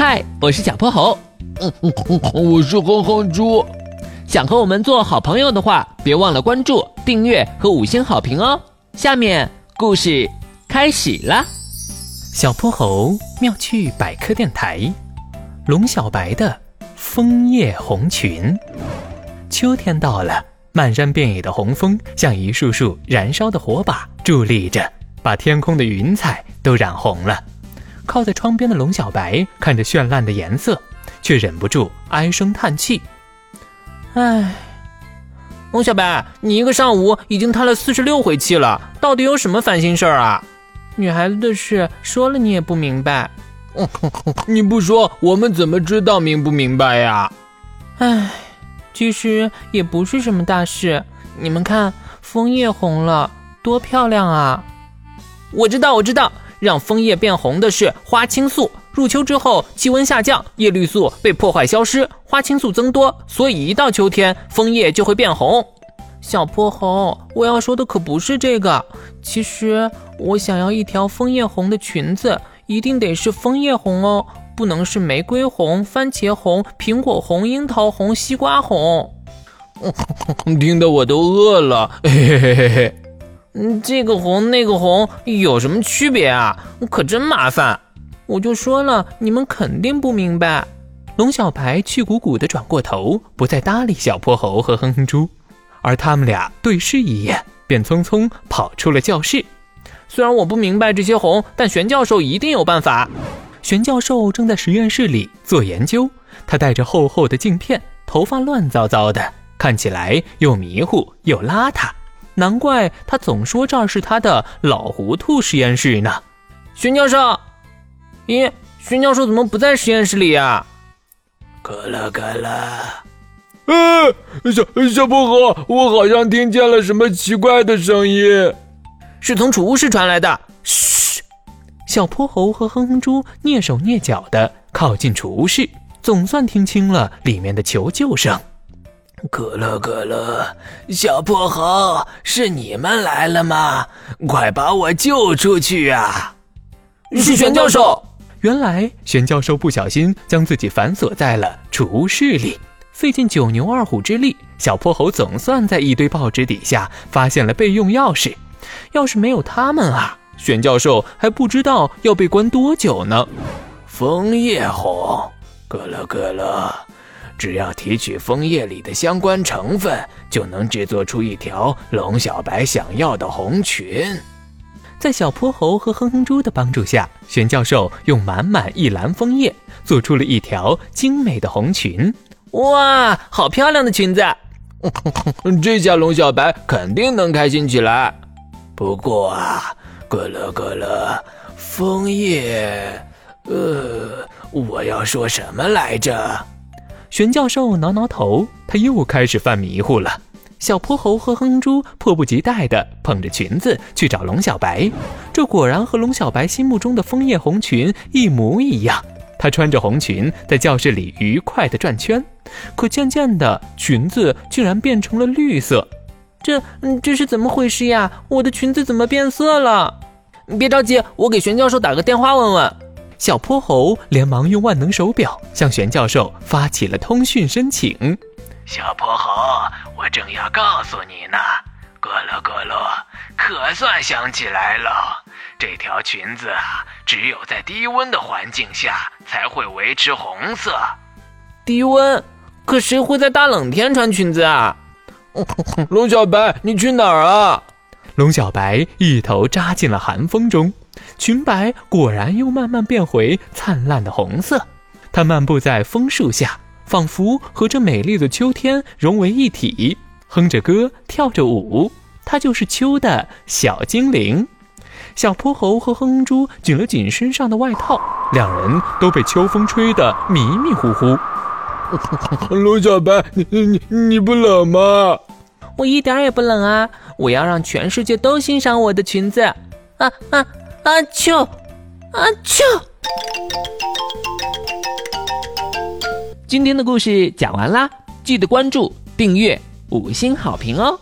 嗨，我是小泼猴。嗯嗯嗯，我是哼哼猪。想和我们做好朋友的话，别忘了关注、订阅和五星好评哦。下面故事开始了。小泼猴妙趣百科电台，龙小白的枫叶红裙。秋天到了，漫山遍野的红枫像一束束燃烧的火把，伫立着，把天空的云彩都染红了。靠在窗边的龙小白看着绚烂的颜色，却忍不住唉声叹气：“唉，龙小白，你一个上午已经叹了四十六回气了，到底有什么烦心事儿啊？女孩子的事说了你也不明白，你不说我们怎么知道明不明白呀？唉，其实也不是什么大事。你们看，枫叶红了，多漂亮啊！我知道，我知道。”让枫叶变红的是花青素。入秋之后，气温下降，叶绿素被破坏消失，花青素增多，所以一到秋天，枫叶就会变红。小泼猴，我要说的可不是这个。其实我想要一条枫叶红的裙子，一定得是枫叶红哦，不能是玫瑰红、番茄红、苹果红、樱桃红、西瓜红。听得我都饿了。嘿嘿嘿嘿嘿。嗯，这个红那个红有什么区别啊？可真麻烦！我就说了，你们肯定不明白。龙小白气鼓鼓地转过头，不再搭理小泼猴和哼哼猪，而他们俩对视一眼，便匆匆跑出了教室。虽然我不明白这些红，但玄教授一定有办法。玄教授正在实验室里做研究，他戴着厚厚的镜片，头发乱糟糟的，看起来又迷糊又邋遢。难怪他总说这儿是他的老糊涂实验室呢。荀教授，咦，荀教授怎么不在实验室里呀？咯了咯了。嗯，小小泼猴，我好像听见了什么奇怪的声音，是从储物室传来的。嘘，小泼猴和哼哼猪蹑手蹑脚的靠近储物室，总算听清了里面的求救声。可乐可乐，小泼猴，是你们来了吗？快把我救出去啊！是玄教授。原来玄教授不小心将自己反锁在了储物室里，费尽九牛二虎之力，小泼猴总算在一堆报纸底下发现了备用钥匙。要是没有他们啊，玄教授还不知道要被关多久呢。枫叶红，可乐可乐。只要提取枫叶里的相关成分，就能制作出一条龙小白想要的红裙。在小泼猴和哼哼猪的帮助下，玄教授用满满一篮枫叶做出了一条精美的红裙。哇，好漂亮的裙子！这下龙小白肯定能开心起来。不过啊，咯了咯了，枫叶……呃，我要说什么来着？玄教授挠挠头，他又开始犯迷糊了。小泼猴和哼猪迫不及待地捧着裙子去找龙小白，这果然和龙小白心目中的枫叶红裙一模一样。他穿着红裙在教室里愉快地转圈，可渐渐的，裙子竟然变成了绿色。这，这是怎么回事呀？我的裙子怎么变色了？别着急，我给玄教授打个电话问问。小泼猴连忙用万能手表向玄教授发起了通讯申请。小泼猴，我正要告诉你呢，咕噜咕噜，可算想起来了。这条裙子啊，只有在低温的环境下才会维持红色。低温？可谁会在大冷天穿裙子啊？龙小白，你去哪儿啊？龙小白一头扎进了寒风中。裙摆果然又慢慢变回灿烂的红色，它漫步在枫树下，仿佛和这美丽的秋天融为一体，哼着歌，跳着舞。它就是秋的小精灵。小泼猴和哼哼猪紧了紧身上的外套，两人都被秋风吹得迷迷糊糊。龙小白，你你你不冷吗？我一点也不冷啊！我要让全世界都欣赏我的裙子。啊啊！阿秋，阿秋。今天的故事讲完啦，记得关注、订阅、五星好评哦。